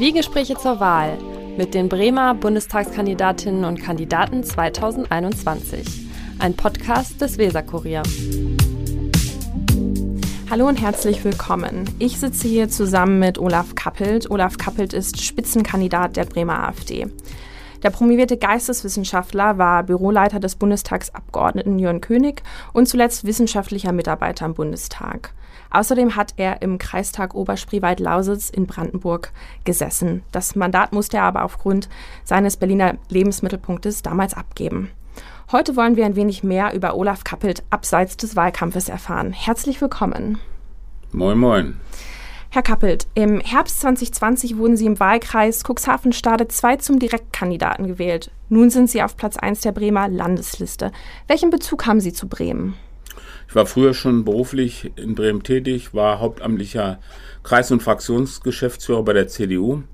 Zwiegespräche zur Wahl mit den Bremer Bundestagskandidatinnen und Kandidaten 2021. Ein Podcast des Weserkurier. Hallo und herzlich willkommen. Ich sitze hier zusammen mit Olaf Kappelt. Olaf Kappelt ist Spitzenkandidat der Bremer AfD. Der promovierte Geisteswissenschaftler war Büroleiter des Bundestagsabgeordneten Jörn König und zuletzt wissenschaftlicher Mitarbeiter im Bundestag. Außerdem hat er im Kreistag Oberspreewald-Lausitz in Brandenburg gesessen. Das Mandat musste er aber aufgrund seines Berliner Lebensmittelpunktes damals abgeben. Heute wollen wir ein wenig mehr über Olaf Kappelt abseits des Wahlkampfes erfahren. Herzlich willkommen. Moin, moin. Herr Kappelt, im Herbst 2020 wurden Sie im Wahlkreis Cuxhaven-Stade 2 zum Direktkandidaten gewählt. Nun sind Sie auf Platz 1 der Bremer Landesliste. Welchen Bezug haben Sie zu Bremen? Ich war früher schon beruflich in Bremen tätig, war hauptamtlicher Kreis- und Fraktionsgeschäftsführer bei der CDU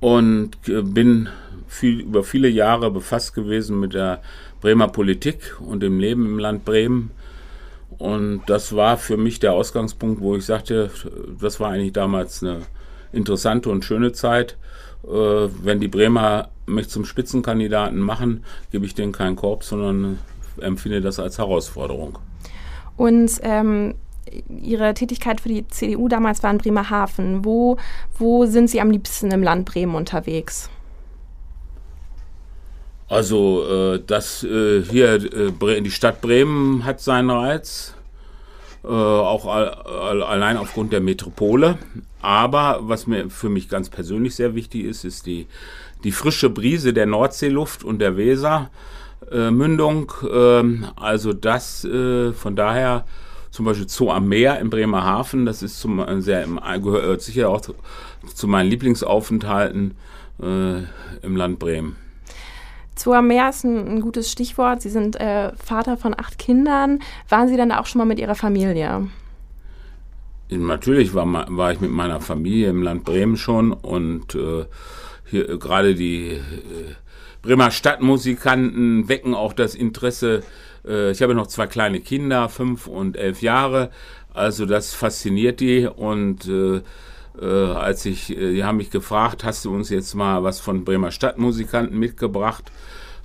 und äh, bin viel, über viele Jahre befasst gewesen mit der Bremer Politik und dem Leben im Land Bremen. Und das war für mich der Ausgangspunkt, wo ich sagte, das war eigentlich damals eine interessante und schöne Zeit. Äh, wenn die Bremer mich zum Spitzenkandidaten machen, gebe ich denen keinen Korb, sondern empfinde das als Herausforderung. Und ähm, Ihre Tätigkeit für die CDU damals war in Bremerhaven. Wo, wo sind Sie am liebsten im Land Bremen unterwegs? Also äh, das äh, hier äh, die Stadt Bremen hat seinen Reiz, äh, auch all, allein aufgrund der Metropole. Aber was mir für mich ganz persönlich sehr wichtig ist, ist die die frische Brise der Nordseeluft und der Wesermündung. Ähm, also das äh, von daher zum Beispiel Zoo am Meer in Bremerhaven, das ist zum sehr gehört sicher auch zu, zu meinen Lieblingsaufenthalten äh, im Land Bremen. Zoo am Meer ist ein, ein gutes Stichwort. Sie sind äh, Vater von acht Kindern. Waren Sie dann auch schon mal mit Ihrer Familie? Natürlich war, war ich mit meiner Familie im Land Bremen schon und äh, hier äh, gerade die äh, Bremer Stadtmusikanten wecken auch das Interesse. Äh, ich habe noch zwei kleine Kinder, fünf und elf Jahre. Also das fasziniert die und äh, als ich, äh, die haben mich gefragt, hast du uns jetzt mal was von Bremer Stadtmusikanten mitgebracht?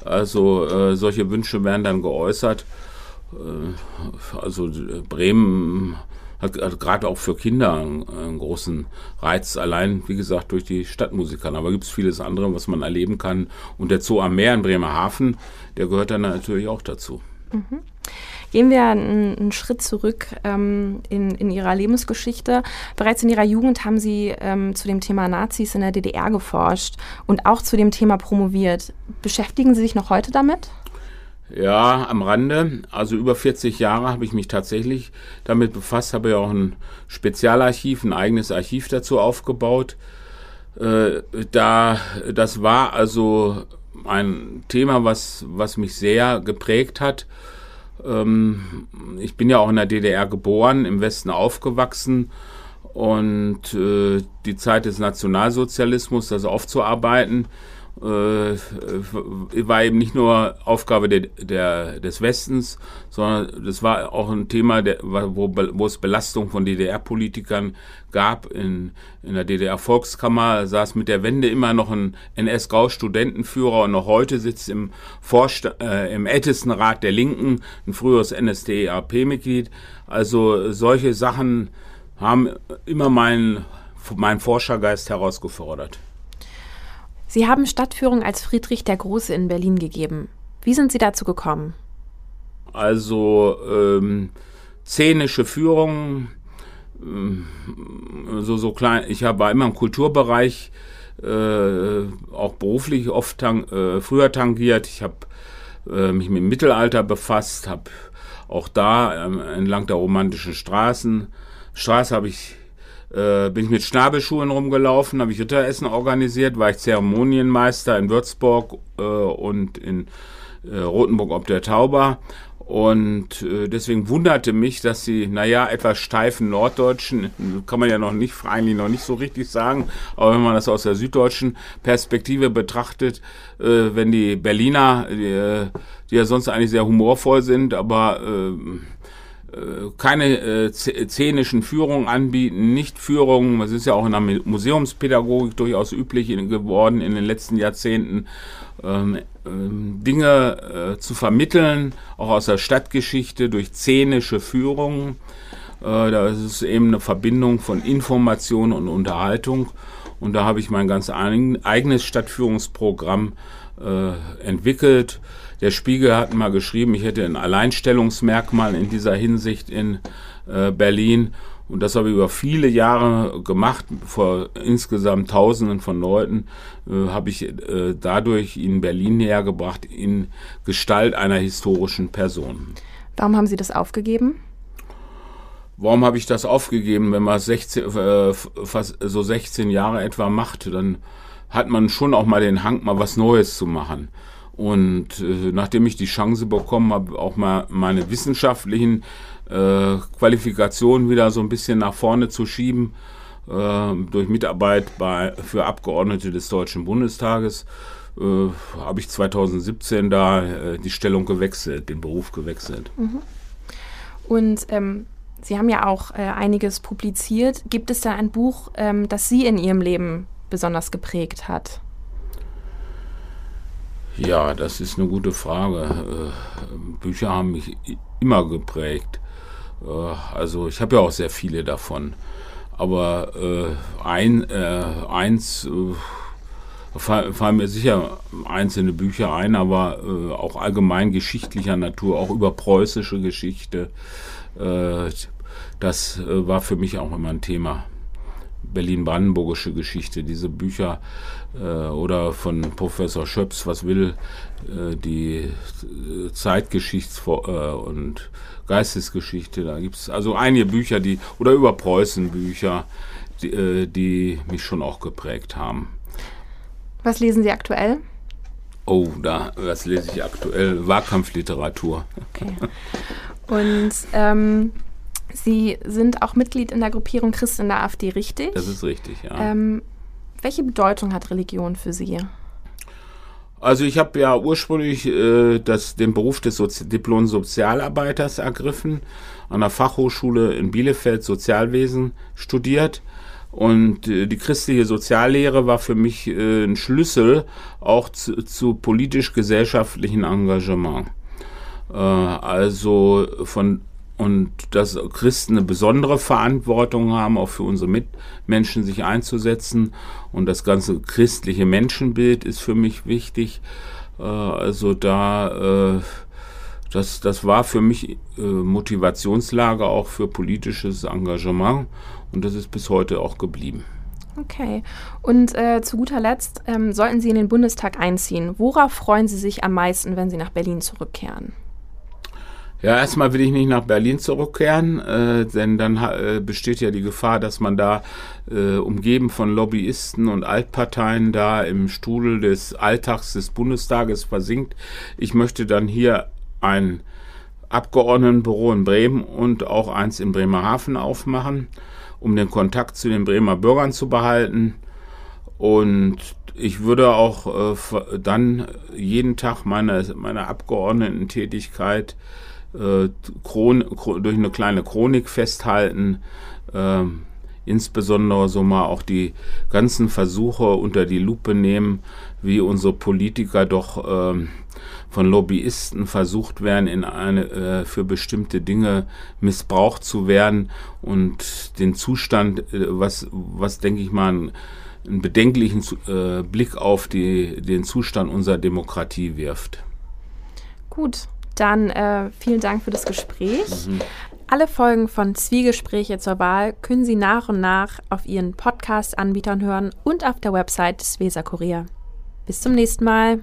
Also äh, solche Wünsche werden dann geäußert. Äh, also Bremen hat, hat gerade auch für Kinder einen, einen, großen Reiz, allein, wie gesagt, durch die Stadtmusiker. Aber gibt es vieles andere, was man erleben kann. Und der Zoo am Meer in Bremerhaven, der gehört dann natürlich auch dazu. Mhm. Gehen wir einen, einen Schritt zurück ähm, in, in, Ihrer Lebensgeschichte. Bereits in Ihrer Jugend haben Sie ähm, zu dem Thema Nazis in der DDR geforscht und auch zu dem Thema promoviert. Beschäftigen Sie sich noch heute damit? Ja, am Rande. Also über 40 Jahre habe ich mich tatsächlich damit befasst, habe ja auch ein Spezialarchiv, ein eigenes Archiv dazu aufgebaut. Äh, da, das war also ein Thema, was, was mich sehr geprägt hat. Ähm, ich bin ja auch in der DDR geboren, im Westen aufgewachsen. Und äh, die Zeit des Nationalsozialismus, das aufzuarbeiten, war eben nicht nur Aufgabe der, der, des Westens, sondern das war auch ein Thema, der, wo, wo es Belastung von DDR-Politikern gab. In, in der DDR-Volkskammer saß mit der Wende immer noch ein NS-Grau-Studentenführer und noch heute sitzt im, Vorsta äh, im Ältestenrat der Linken ein früheres NSDAP-Mitglied. Also solche Sachen haben immer meinen, meinen Forschergeist herausgefordert. Sie haben Stadtführung als Friedrich der Große in Berlin gegeben. Wie sind Sie dazu gekommen? Also ähm, szenische Führung, ähm, so, so klein. Ich habe immer im Kulturbereich äh, auch beruflich oft tang, äh, früher tangiert. Ich habe äh, mich mit dem Mittelalter befasst, habe auch da ähm, entlang der romantischen Straßen Straße habe ich äh, bin ich mit Schnabelschuhen rumgelaufen, habe ich Ritteressen organisiert, war ich Zeremonienmeister in Würzburg äh, und in äh, Rothenburg ob der Tauber. Und äh, deswegen wunderte mich, dass die, naja, etwas steifen Norddeutschen, kann man ja noch nicht, eigentlich noch nicht so richtig sagen, aber wenn man das aus der süddeutschen Perspektive betrachtet, äh, wenn die Berliner, die, äh, die ja sonst eigentlich sehr humorvoll sind, aber äh, keine äh, szenischen Führungen anbieten, nicht Führungen, das ist ja auch in der Museumspädagogik durchaus üblich geworden in den letzten Jahrzehnten, ähm, ähm, Dinge äh, zu vermitteln, auch aus der Stadtgeschichte durch szenische Führungen. Äh, da ist es eben eine Verbindung von Information und Unterhaltung. Und da habe ich mein ganz eigenes Stadtführungsprogramm äh, entwickelt. Der Spiegel hat mal geschrieben, ich hätte ein Alleinstellungsmerkmal in dieser Hinsicht in äh, Berlin. Und das habe ich über viele Jahre gemacht. Vor insgesamt Tausenden von Leuten äh, habe ich äh, dadurch in Berlin näher gebracht in Gestalt einer historischen Person. Warum haben Sie das aufgegeben? Warum habe ich das aufgegeben? Wenn man 16, äh, fast so 16 Jahre etwa macht, dann hat man schon auch mal den Hang, mal was Neues zu machen. Und äh, nachdem ich die Chance bekommen habe, auch mal meine wissenschaftlichen äh, Qualifikationen wieder so ein bisschen nach vorne zu schieben, äh, durch Mitarbeit bei, für Abgeordnete des Deutschen Bundestages, äh, habe ich 2017 da äh, die Stellung gewechselt, den Beruf gewechselt. Mhm. Und ähm, Sie haben ja auch äh, einiges publiziert. Gibt es da ein Buch, ähm, das Sie in Ihrem Leben besonders geprägt hat? Ja, das ist eine gute Frage. Äh, Bücher haben mich immer geprägt. Äh, also ich habe ja auch sehr viele davon. Aber äh, ein, eins fallen mir sicher einzelne Bücher ein, aber auch allgemein geschichtlicher Natur, auch über preußische Geschichte. Das äh, war für mich auch immer ein Thema. Berlin-Brandenburgische Geschichte, diese Bücher äh, oder von Professor Schöps, was will äh, die äh, Zeitgeschichts- äh, und Geistesgeschichte, da gibt es also einige Bücher, die, oder über Preußen Bücher, die, äh, die mich schon auch geprägt haben. Was lesen Sie aktuell? Oh, da, was lese ich aktuell? Wahlkampfliteratur. Okay. Und ähm, Sie sind auch Mitglied in der Gruppierung Christ in der AfD, richtig? Das ist richtig, ja. Ähm, welche Bedeutung hat Religion für Sie? Also ich habe ja ursprünglich äh, das, den Beruf des Sozi Diplom-Sozialarbeiters ergriffen, an der Fachhochschule in Bielefeld Sozialwesen studiert. Und äh, die christliche Soziallehre war für mich äh, ein Schlüssel auch zu, zu politisch-gesellschaftlichen Engagement. Äh, also von und dass Christen eine besondere Verantwortung haben, auch für unsere Mitmenschen sich einzusetzen. Und das ganze christliche Menschenbild ist für mich wichtig. Äh, also da, äh, das, das war für mich äh, Motivationslage auch für politisches Engagement. Und das ist bis heute auch geblieben. Okay. Und zu guter Letzt, ähm, sollten Sie in den Bundestag einziehen, worauf freuen Sie sich am meisten, wenn Sie nach Berlin zurückkehren? Ja, erstmal will ich nicht nach Berlin zurückkehren, äh, denn dann äh, besteht ja die Gefahr, dass man da äh, umgeben von Lobbyisten und Altparteien da im Strudel des Alltags des Bundestages versinkt. Ich möchte dann hier ein Abgeordnetenbüro in Bremen und auch eins in Bremerhaven aufmachen, um den Kontakt zu den Bremer Bürgern zu behalten. Und ich würde auch äh, dann jeden Tag meine, meine Abgeordnetentätigkeit äh, Chron durch eine kleine Chronik festhalten. Äh, insbesondere so mal auch die ganzen Versuche unter die Lupe nehmen, wie unsere Politiker doch äh, von Lobbyisten versucht werden, in eine, äh, für bestimmte Dinge missbraucht zu werden und den Zustand, äh, was, was denke ich mal, einen, einen bedenklichen äh, Blick auf die, den Zustand unserer Demokratie wirft. Gut, dann äh, vielen Dank für das Gespräch. Mhm. Alle Folgen von Zwiegespräche zur Wahl können Sie nach und nach auf Ihren Podcast-Anbietern hören und auf der Website des Weser Kurier. Bis zum nächsten Mal.